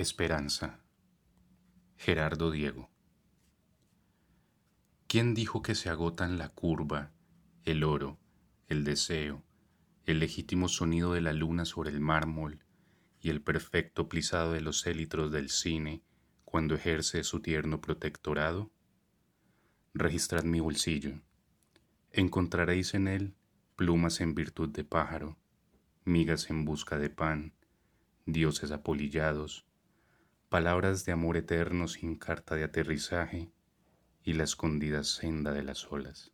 Esperanza. Gerardo Diego. ¿Quién dijo que se agotan la curva, el oro, el deseo, el legítimo sonido de la luna sobre el mármol y el perfecto plisado de los élitros del cine cuando ejerce su tierno protectorado? Registrad mi bolsillo. Encontraréis en él plumas en virtud de pájaro, migas en busca de pan, dioses apolillados, palabras de amor eterno sin carta de aterrizaje y la escondida senda de las olas.